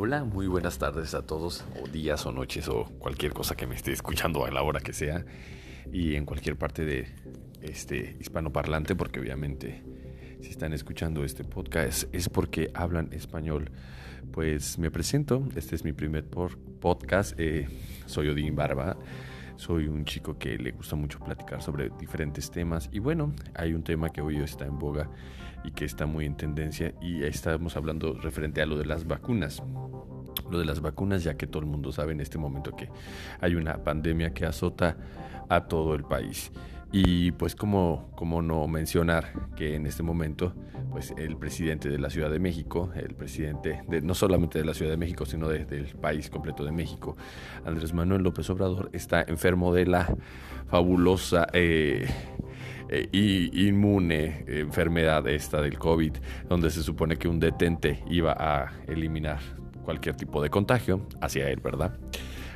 Hola, muy buenas tardes a todos, o días o noches, o cualquier cosa que me esté escuchando a la hora que sea, y en cualquier parte de este hispanoparlante, porque obviamente si están escuchando este podcast es porque hablan español. Pues me presento, este es mi primer podcast, eh, soy Odín Barba. Soy un chico que le gusta mucho platicar sobre diferentes temas y bueno, hay un tema que hoy está en boga y que está muy en tendencia y estamos hablando referente a lo de las vacunas. Lo de las vacunas ya que todo el mundo sabe en este momento que hay una pandemia que azota a todo el país. Y pues como, como no mencionar que en este momento pues el presidente de la Ciudad de México, el presidente de, no solamente de la Ciudad de México, sino del país completo de México, Andrés Manuel López Obrador, está enfermo de la fabulosa eh, eh, y inmune enfermedad esta del COVID, donde se supone que un detente iba a eliminar cualquier tipo de contagio hacia él, ¿verdad?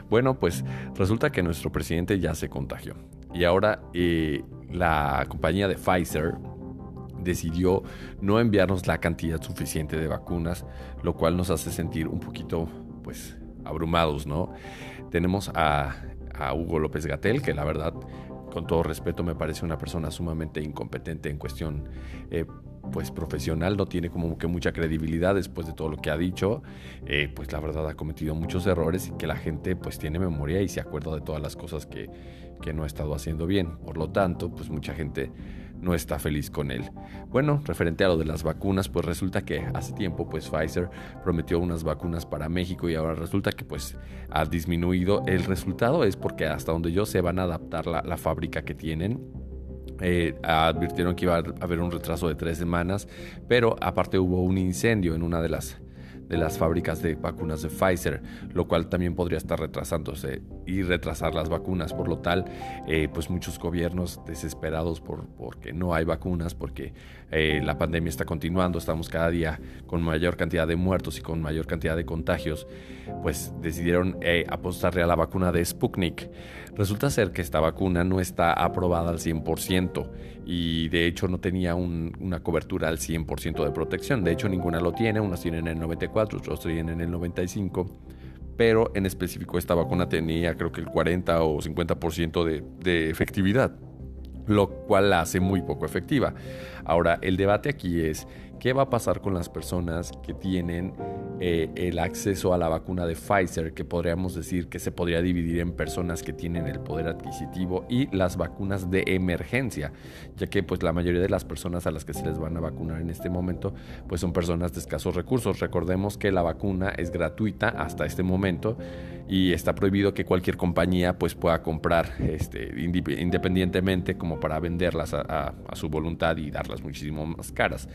Bueno, pues resulta que nuestro presidente ya se contagió. Y ahora eh, la compañía de Pfizer decidió no enviarnos la cantidad suficiente de vacunas, lo cual nos hace sentir un poquito, pues, abrumados, ¿no? Tenemos a, Hugo López Gatel, que la verdad, con todo respeto, me parece una persona sumamente incompetente en cuestión eh, pues profesional, no tiene como que mucha credibilidad después de todo lo que ha dicho, eh, pues la verdad ha cometido muchos errores y que la gente pues tiene memoria y se acuerda de todas las cosas que, que no ha estado haciendo bien. Por lo tanto, pues mucha gente no está feliz con él. Bueno, referente a lo de las vacunas, pues resulta que hace tiempo pues Pfizer prometió unas vacunas para México y ahora resulta que pues ha disminuido. El resultado es porque hasta donde yo sé van a adaptar la, la fábrica que tienen eh, advirtieron que iba a haber un retraso de tres semanas, pero aparte hubo un incendio en una de las de las fábricas de vacunas de Pfizer, lo cual también podría estar retrasándose y retrasar las vacunas. Por lo tal, eh, pues muchos gobiernos desesperados por porque no hay vacunas, porque eh, la pandemia está continuando, estamos cada día con mayor cantidad de muertos y con mayor cantidad de contagios, pues decidieron eh, apostarle a la vacuna de Sputnik. Resulta ser que esta vacuna no está aprobada al 100% y de hecho no tenía una cobertura al 100% de protección. De hecho, ninguna lo tiene, unas tienen el 94, otros tienen en el 95 pero en específico esta vacuna tenía creo que el 40 o 50% de, de efectividad, lo cual la hace muy poco efectiva. Ahora, el debate aquí es qué va a pasar con las personas que tienen eh, el acceso a la vacuna de Pfizer, que podríamos decir que se podría dividir en personas que tienen el poder adquisitivo y las vacunas de emergencia, ya que pues la mayoría de las personas a las que se les van a vacunar en este momento pues son personas de escasos recursos. Recordemos que la vacuna es gratuita hasta este momento y está prohibido que cualquier compañía pues pueda comprar este, independientemente como para venderlas a su voluntad y darlas muchísimo más caras.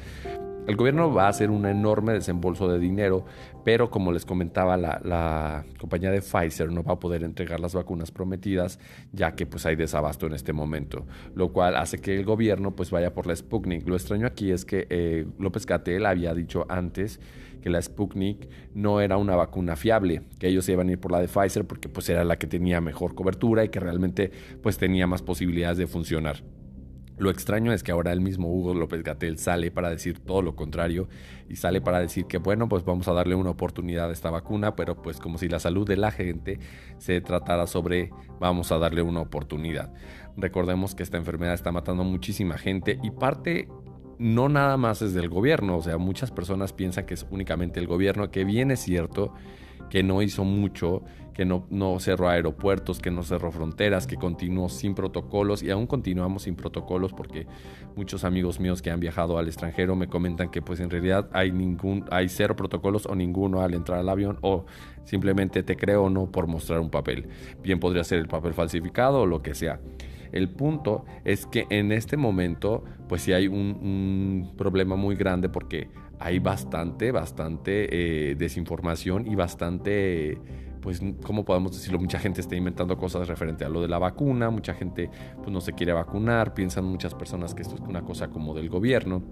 El gobierno va a hacer un enorme desembolso de dinero, pero como les comentaba, la, compañía de Pfizer no va a poder entregar las vacunas prometidas, ya que pues hay desabasto en este momento, lo cual hace que el gobierno pues vaya por la Sputnik. Lo extraño aquí es que eh, López Gatel había dicho antes que la Sputnik no era una vacuna fiable, que ellos iban a ir por la de Pfizer porque pues era la que tenía mejor cobertura y que realmente pues tenía más posibilidades de funcionar. Lo extraño es que ahora el mismo Hugo López Gatel sale para decir todo lo contrario y sale para decir que bueno, pues vamos a darle una oportunidad a esta vacuna, pero pues como si la salud de la gente se tratara sobre vamos a darle una oportunidad. Recordemos que esta enfermedad está matando a muchísima gente y parte no nada más es del gobierno, o sea, muchas personas piensan que es únicamente el gobierno, que bien es cierto que no hizo mucho, que no, no cerró aeropuertos, que no cerró fronteras, que continuó sin protocolos y aún continuamos sin protocolos porque muchos amigos míos que han viajado al extranjero me comentan que pues en realidad hay ningún hay cero protocolos o ninguno al entrar al avión o simplemente te creo o no por mostrar un papel. Bien podría ser el papel falsificado o lo que sea. El punto es que en este momento, pues sí hay un, problema muy grande porque hay bastante, bastante eh, desinformación y bastante, pues, ¿cómo podemos decirlo? Mucha gente está inventando cosas referente a lo de la vacuna, mucha gente pues no se quiere vacunar, piensan muchas personas que esto es una cosa como del gobierno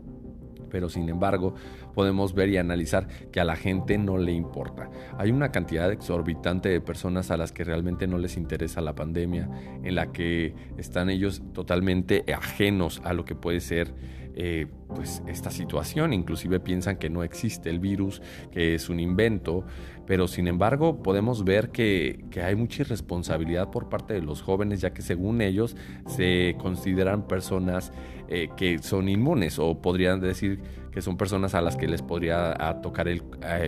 pero sin embargo podemos ver y analizar que a la gente no le importa. Hay una cantidad exorbitante de personas a las que realmente no les interesa la pandemia, en la que están ellos totalmente ajenos a lo que puede ser eh, pues esta situación, inclusive piensan que no existe el virus, que es un invento, pero sin embargo podemos ver que, hay mucha irresponsabilidad por parte de los jóvenes, ya que según ellos se consideran personas eh, que son inmunes o podrían decir que son personas a las que les podría tocar el,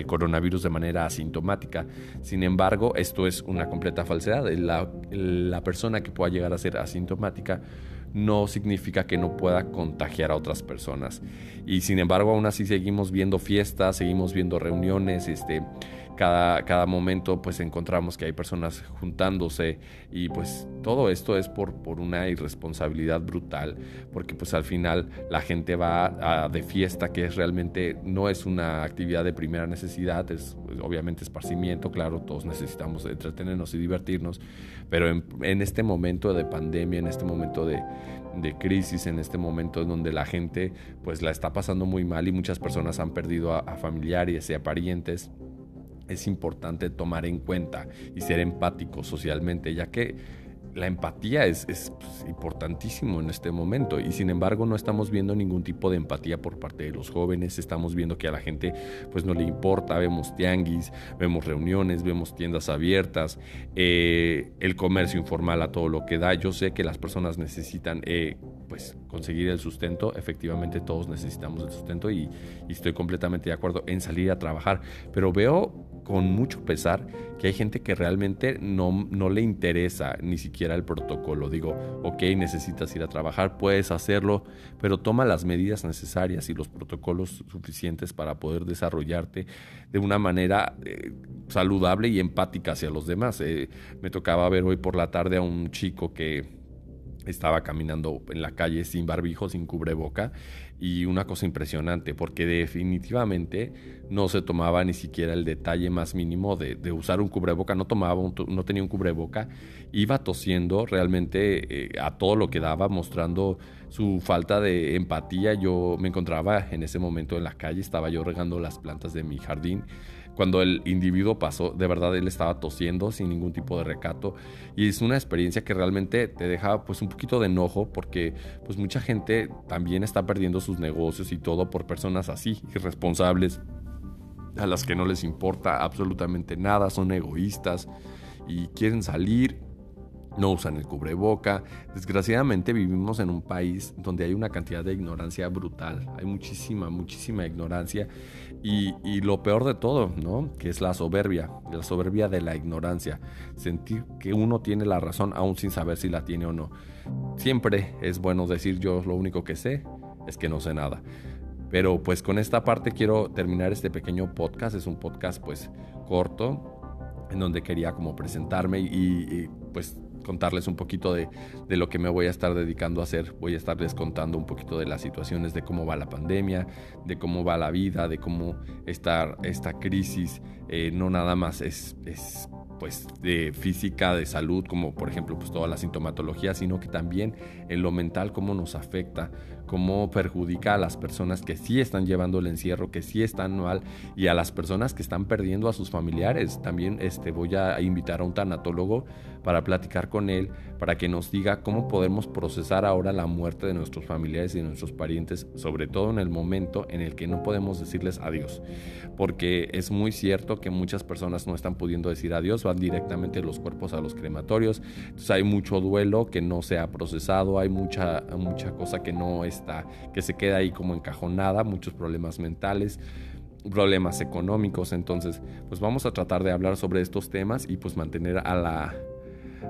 coronavirus de manera asintomática. Sin embargo, esto es una completa falsedad. La persona que pueda llegar a ser asintomática no significa que no pueda contagiar a otras personas. Y sin embargo, aún así seguimos viendo fiestas, seguimos viendo reuniones, este, cada, cada momento pues encontramos que hay personas juntándose y pues todo esto es por, por una irresponsabilidad brutal porque pues al final la gente va de fiesta que es realmente no es una actividad de primera necesidad, es obviamente esparcimiento, claro, todos necesitamos entretenernos y divertirnos, pero en, este momento de pandemia, en este momento de, crisis, en este momento en donde la gente pues la está pasando muy mal y muchas personas han perdido a familiares y a parientes, es importante tomar en cuenta y ser empático socialmente, ya que la empatía es, es pues, importantísimo en este momento. Y sin embargo no estamos viendo ningún tipo de empatía por parte de los jóvenes, estamos viendo que a la gente pues no le importa, vemos tianguis, vemos reuniones, vemos tiendas abiertas, eh, el comercio informal a todo lo que da, yo sé que las personas necesitan eh, pues conseguir el sustento, efectivamente todos necesitamos el sustento y, y estoy completamente de acuerdo en salir a trabajar, pero veo con mucho pesar que hay gente que realmente no, no le interesa ni siquiera el protocolo. Digo, ok, necesitas ir a trabajar, puedes hacerlo, pero toma las medidas necesarias y los protocolos suficientes para poder desarrollarte de una manera eh, saludable y empática hacia los demás. Eh, me tocaba ver hoy por la tarde a un chico que estaba caminando en la calle sin barbijo, sin cubreboca y una cosa impresionante porque definitivamente no se tomaba ni siquiera el detalle más mínimo de, usar un cubreboca, no tomaba, no tenía un cubreboca, iba tosiendo realmente eh, a todo lo que daba, mostrando su falta de empatía. Yo me encontraba en ese momento en la calle, estaba yo regando las plantas de mi jardín cuando el individuo pasó, de verdad él estaba tosiendo sin ningún tipo de recato y es una experiencia que realmente te deja pues un poquito de enojo porque pues mucha gente también está perdiendo sus negocios y todo por personas así, irresponsables, a las que no les importa absolutamente nada, son egoístas y quieren salir no usan el cubreboca. Desgraciadamente vivimos en un país donde hay una cantidad de ignorancia brutal. Hay muchísima, muchísima ignorancia. Y, lo peor de todo, ¿no? Que es la soberbia, la soberbia de la ignorancia. Sentir que uno tiene la razón aún sin saber si la tiene o no. Siempre es bueno decir yo lo único que sé es que no sé nada. Pero pues con esta parte quiero terminar este pequeño podcast. Es un podcast pues corto en donde quería como presentarme y, y pues contarles un poquito de, lo que me voy a estar dedicando a hacer. Voy a estarles contando un poquito de las situaciones, de cómo va la pandemia, de cómo va la vida, de cómo esta, esta crisis eh, no nada más es, es pues de física, de salud, como por ejemplo pues toda la sintomatología, sino que también en lo mental cómo nos afecta, cómo perjudica a las personas que sí están llevando el encierro, que sí están mal y a las personas que están perdiendo a sus familiares. También este voy a invitar a un tanatólogo para platicar con él, para que nos diga cómo podemos procesar ahora la muerte de nuestros familiares y de nuestros parientes, sobre todo en el momento en el que no podemos decirles adiós, porque es muy cierto que muchas personas no están pudiendo decir adiós van directamente los cuerpos a los crematorios. Entonces hay mucho duelo que no se ha procesado, hay mucha, mucha cosa que no que se queda ahí como encajonada, muchos problemas mentales problemas económicos. Entonces pues vamos a tratar de hablar sobre estos temas y pues mantener a la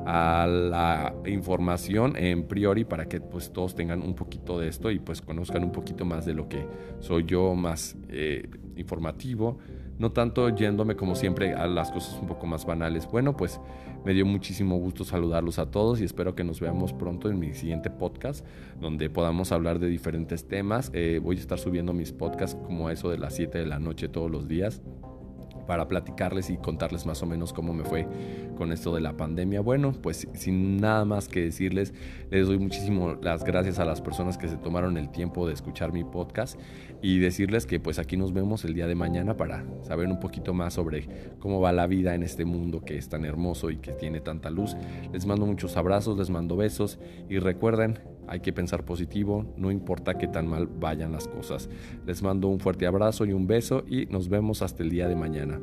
a la información en priori para que pues todos tengan un poquito de esto y pues conozcan un poquito más de lo que soy yo más eh, informativo no tanto yéndome como siempre a las cosas un poco más banales. Bueno, pues me dio muchísimo gusto saludarlos a todos y espero que nos veamos pronto en mi siguiente podcast, donde podamos hablar de diferentes temas. Eh, voy a estar subiendo mis podcasts como a eso de las 7 de la noche todos los días para platicarles y contarles más o menos cómo me fue con esto de la pandemia. Bueno, pues sin nada más que decirles, les doy muchísimo las gracias a las personas que se tomaron el tiempo de escuchar mi podcast y decirles que pues aquí nos vemos el día de mañana para saber un poquito más sobre cómo va la vida en este mundo que es tan hermoso y que tiene tanta luz. Les mando muchos abrazos, les mando besos y recuerden Hay que pensar positivo, no importa qué tan mal vayan las cosas. Les mando un fuerte abrazo y un beso y nos vemos hasta el día de mañana.